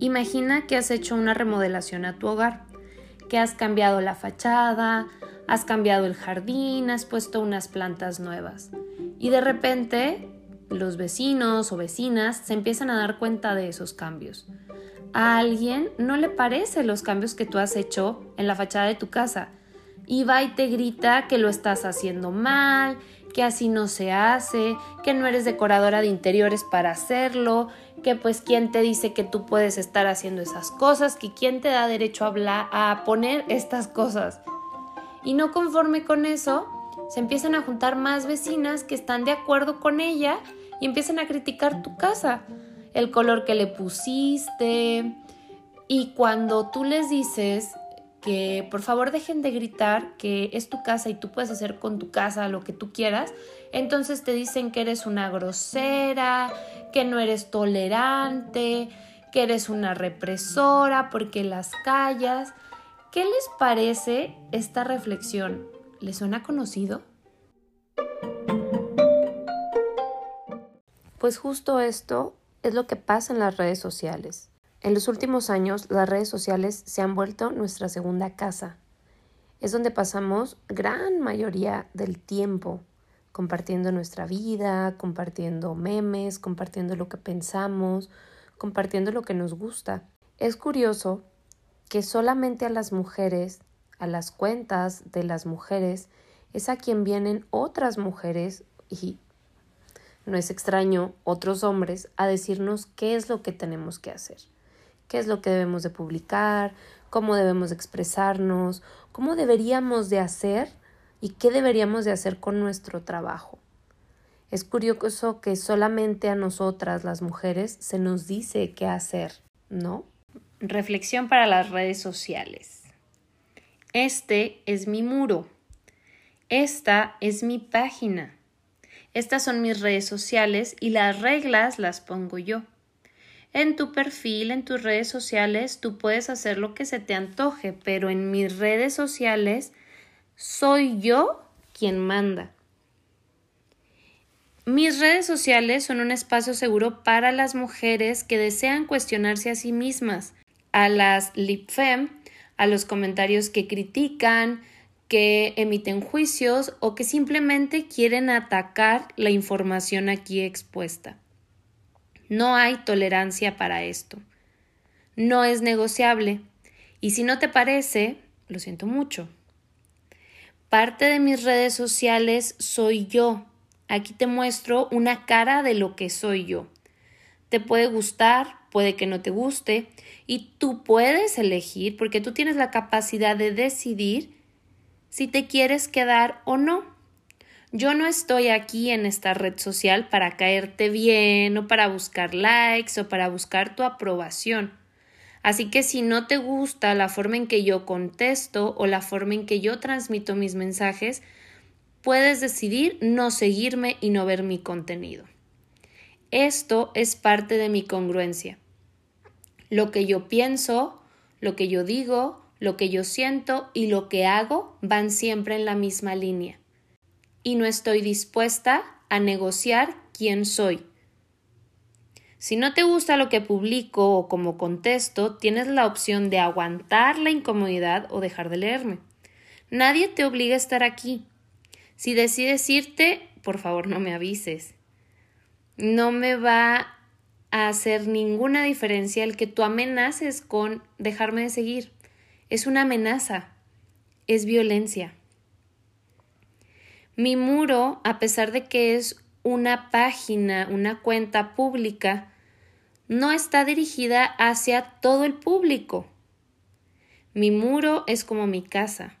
Imagina que has hecho una remodelación a tu hogar, que has cambiado la fachada, has cambiado el jardín, has puesto unas plantas nuevas. Y de repente los vecinos o vecinas se empiezan a dar cuenta de esos cambios. A alguien no le parece los cambios que tú has hecho en la fachada de tu casa y va y te grita que lo estás haciendo mal, que así no se hace, que no eres decoradora de interiores para hacerlo, que pues quién te dice que tú puedes estar haciendo esas cosas, que quién te da derecho a hablar, a poner estas cosas. Y no conforme con eso, se empiezan a juntar más vecinas que están de acuerdo con ella y empiezan a criticar tu casa, el color que le pusiste. Y cuando tú les dices que por favor dejen de gritar que es tu casa y tú puedes hacer con tu casa lo que tú quieras, entonces te dicen que eres una grosera, que no eres tolerante, que eres una represora porque las callas. ¿Qué les parece esta reflexión? ¿Les suena conocido? Pues justo esto es lo que pasa en las redes sociales. En los últimos años las redes sociales se han vuelto nuestra segunda casa. Es donde pasamos gran mayoría del tiempo compartiendo nuestra vida, compartiendo memes, compartiendo lo que pensamos, compartiendo lo que nos gusta. Es curioso que solamente a las mujeres, a las cuentas de las mujeres, es a quien vienen otras mujeres y no es extraño otros hombres a decirnos qué es lo que tenemos que hacer, qué es lo que debemos de publicar, cómo debemos de expresarnos, cómo deberíamos de hacer y qué deberíamos de hacer con nuestro trabajo. Es curioso que solamente a nosotras las mujeres se nos dice qué hacer, ¿no? Reflexión para las redes sociales. Este es mi muro. Esta es mi página. Estas son mis redes sociales y las reglas las pongo yo. En tu perfil, en tus redes sociales, tú puedes hacer lo que se te antoje, pero en mis redes sociales soy yo quien manda. Mis redes sociales son un espacio seguro para las mujeres que desean cuestionarse a sí mismas, a las lipfem, a los comentarios que critican, que emiten juicios o que simplemente quieren atacar la información aquí expuesta. No hay tolerancia para esto. No es negociable. Y si no te parece, lo siento mucho. Parte de mis redes sociales soy yo. Aquí te muestro una cara de lo que soy yo. Te puede gustar, puede que no te guste, y tú puedes elegir porque tú tienes la capacidad de decidir si te quieres quedar o no. Yo no estoy aquí en esta red social para caerte bien o para buscar likes o para buscar tu aprobación. Así que si no te gusta la forma en que yo contesto o la forma en que yo transmito mis mensajes, puedes decidir no seguirme y no ver mi contenido. Esto es parte de mi congruencia. Lo que yo pienso, lo que yo digo, lo que yo siento y lo que hago van siempre en la misma línea. Y no estoy dispuesta a negociar quién soy. Si no te gusta lo que publico o como contesto, tienes la opción de aguantar la incomodidad o dejar de leerme. Nadie te obliga a estar aquí. Si decides irte, por favor no me avises no me va a hacer ninguna diferencia el que tú amenaces con dejarme de seguir. Es una amenaza, es violencia. Mi muro, a pesar de que es una página, una cuenta pública, no está dirigida hacia todo el público. Mi muro es como mi casa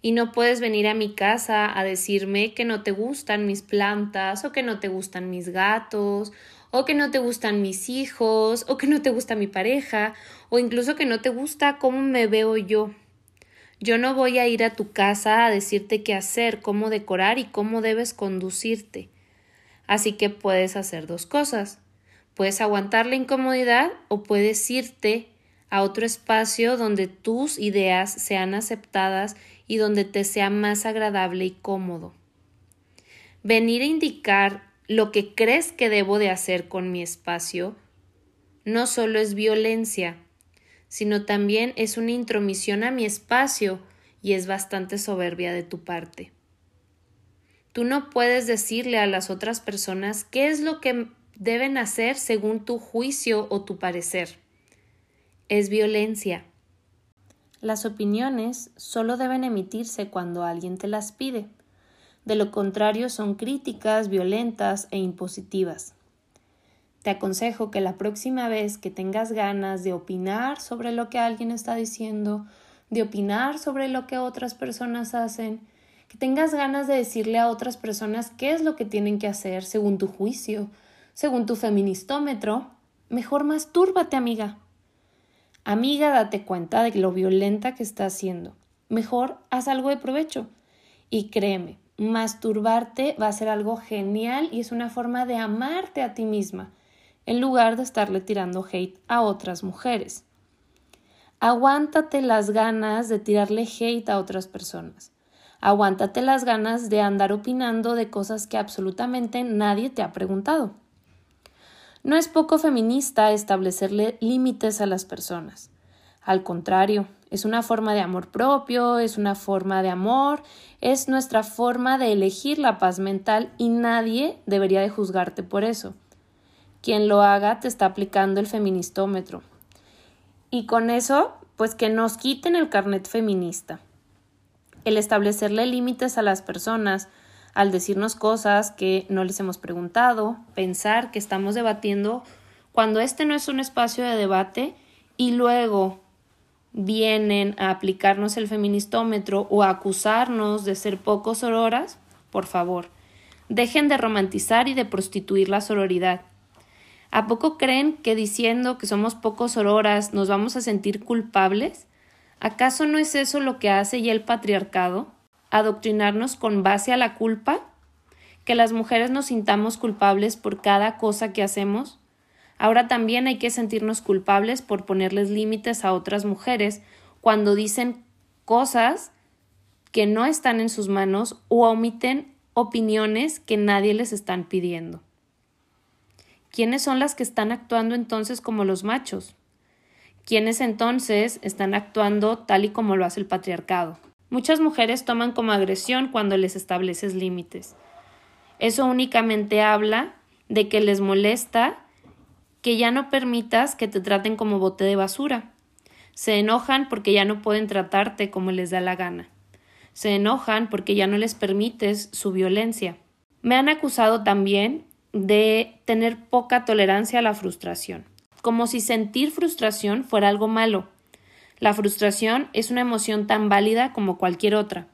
y no puedes venir a mi casa a decirme que no te gustan mis plantas o que no te gustan mis gatos o que no te gustan mis hijos o que no te gusta mi pareja o incluso que no te gusta cómo me veo yo. Yo no voy a ir a tu casa a decirte qué hacer, cómo decorar y cómo debes conducirte. Así que puedes hacer dos cosas. Puedes aguantar la incomodidad o puedes irte a otro espacio donde tus ideas sean aceptadas y donde te sea más agradable y cómodo. Venir a indicar lo que crees que debo de hacer con mi espacio no solo es violencia, sino también es una intromisión a mi espacio y es bastante soberbia de tu parte. Tú no puedes decirle a las otras personas qué es lo que deben hacer según tu juicio o tu parecer. Es violencia. Las opiniones solo deben emitirse cuando alguien te las pide. De lo contrario son críticas, violentas e impositivas. Te aconsejo que la próxima vez que tengas ganas de opinar sobre lo que alguien está diciendo, de opinar sobre lo que otras personas hacen, que tengas ganas de decirle a otras personas qué es lo que tienen que hacer según tu juicio, según tu feministómetro, mejor mastúrbate, amiga. Amiga, date cuenta de lo violenta que estás haciendo. Mejor haz algo de provecho. Y créeme, masturbarte va a ser algo genial y es una forma de amarte a ti misma, en lugar de estarle tirando hate a otras mujeres. Aguántate las ganas de tirarle hate a otras personas. Aguántate las ganas de andar opinando de cosas que absolutamente nadie te ha preguntado. No es poco feminista establecerle límites a las personas. Al contrario, es una forma de amor propio, es una forma de amor, es nuestra forma de elegir la paz mental y nadie debería de juzgarte por eso. Quien lo haga te está aplicando el feministómetro. Y con eso, pues que nos quiten el carnet feminista el establecerle límites a las personas, al decirnos cosas que no les hemos preguntado, pensar que estamos debatiendo cuando este no es un espacio de debate y luego vienen a aplicarnos el feministómetro o a acusarnos de ser pocos sororas, por favor, dejen de romantizar y de prostituir la sororidad. ¿A poco creen que diciendo que somos pocos sororas nos vamos a sentir culpables? ¿Acaso no es eso lo que hace ya el patriarcado? ¿Adoctrinarnos con base a la culpa? ¿Que las mujeres nos sintamos culpables por cada cosa que hacemos? Ahora también hay que sentirnos culpables por ponerles límites a otras mujeres cuando dicen cosas que no están en sus manos o omiten opiniones que nadie les están pidiendo. ¿Quiénes son las que están actuando entonces como los machos? quienes entonces están actuando tal y como lo hace el patriarcado. Muchas mujeres toman como agresión cuando les estableces límites. Eso únicamente habla de que les molesta que ya no permitas que te traten como bote de basura. Se enojan porque ya no pueden tratarte como les da la gana. Se enojan porque ya no les permites su violencia. Me han acusado también de tener poca tolerancia a la frustración como si sentir frustración fuera algo malo. La frustración es una emoción tan válida como cualquier otra,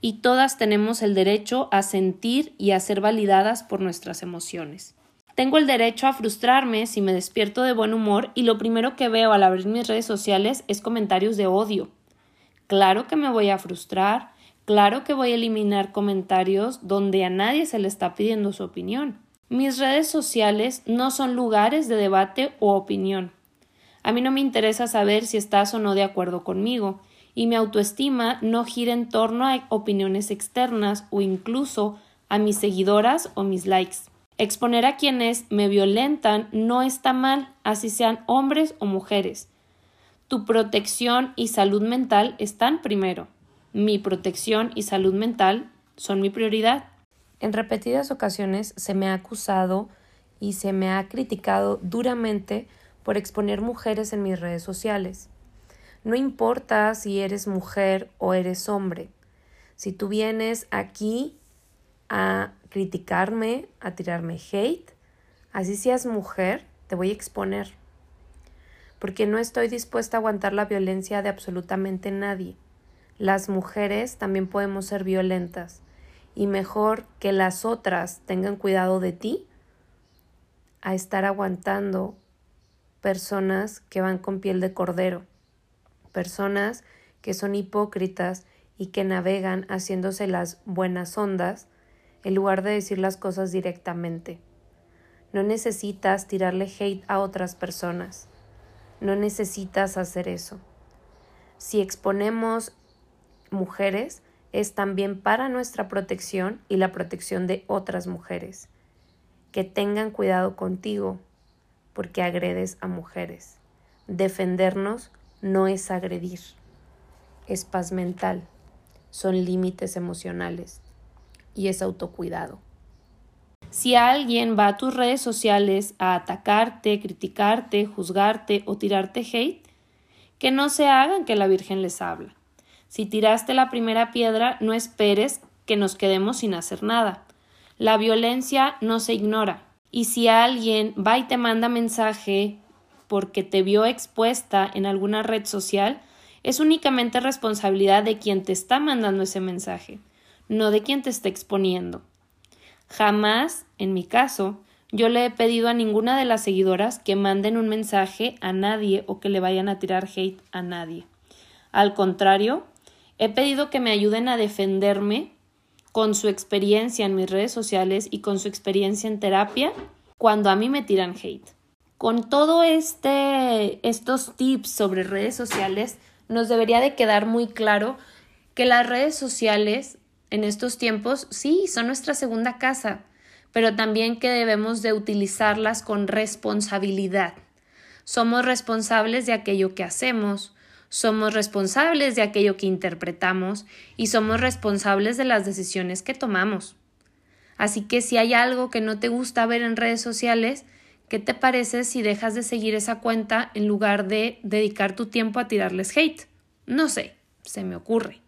y todas tenemos el derecho a sentir y a ser validadas por nuestras emociones. Tengo el derecho a frustrarme si me despierto de buen humor y lo primero que veo al abrir mis redes sociales es comentarios de odio. Claro que me voy a frustrar, claro que voy a eliminar comentarios donde a nadie se le está pidiendo su opinión. Mis redes sociales no son lugares de debate o opinión. A mí no me interesa saber si estás o no de acuerdo conmigo, y mi autoestima no gira en torno a opiniones externas o incluso a mis seguidoras o mis likes. Exponer a quienes me violentan no está mal, así sean hombres o mujeres. Tu protección y salud mental están primero. Mi protección y salud mental son mi prioridad. En repetidas ocasiones se me ha acusado y se me ha criticado duramente por exponer mujeres en mis redes sociales. No importa si eres mujer o eres hombre. Si tú vienes aquí a criticarme, a tirarme hate, así seas mujer, te voy a exponer. Porque no estoy dispuesta a aguantar la violencia de absolutamente nadie. Las mujeres también podemos ser violentas y mejor que las otras tengan cuidado de ti a estar aguantando personas que van con piel de cordero, personas que son hipócritas y que navegan haciéndose las buenas ondas en lugar de decir las cosas directamente. No necesitas tirarle hate a otras personas. No necesitas hacer eso. Si exponemos mujeres, es también para nuestra protección y la protección de otras mujeres. Que tengan cuidado contigo, porque agredes a mujeres. Defendernos no es agredir, es paz mental, son límites emocionales y es autocuidado. Si alguien va a tus redes sociales a atacarte, criticarte, juzgarte o tirarte hate, que no se hagan que la Virgen les habla. Si tiraste la primera piedra, no esperes que nos quedemos sin hacer nada. La violencia no se ignora. Y si alguien va y te manda mensaje porque te vio expuesta en alguna red social, es únicamente responsabilidad de quien te está mandando ese mensaje, no de quien te está exponiendo. Jamás, en mi caso, yo le he pedido a ninguna de las seguidoras que manden un mensaje a nadie o que le vayan a tirar hate a nadie. Al contrario, he pedido que me ayuden a defenderme con su experiencia en mis redes sociales y con su experiencia en terapia cuando a mí me tiran hate. Con todo este estos tips sobre redes sociales nos debería de quedar muy claro que las redes sociales en estos tiempos sí son nuestra segunda casa, pero también que debemos de utilizarlas con responsabilidad. Somos responsables de aquello que hacemos, somos responsables de aquello que interpretamos y somos responsables de las decisiones que tomamos. Así que si hay algo que no te gusta ver en redes sociales, ¿qué te parece si dejas de seguir esa cuenta en lugar de dedicar tu tiempo a tirarles hate? No sé, se me ocurre.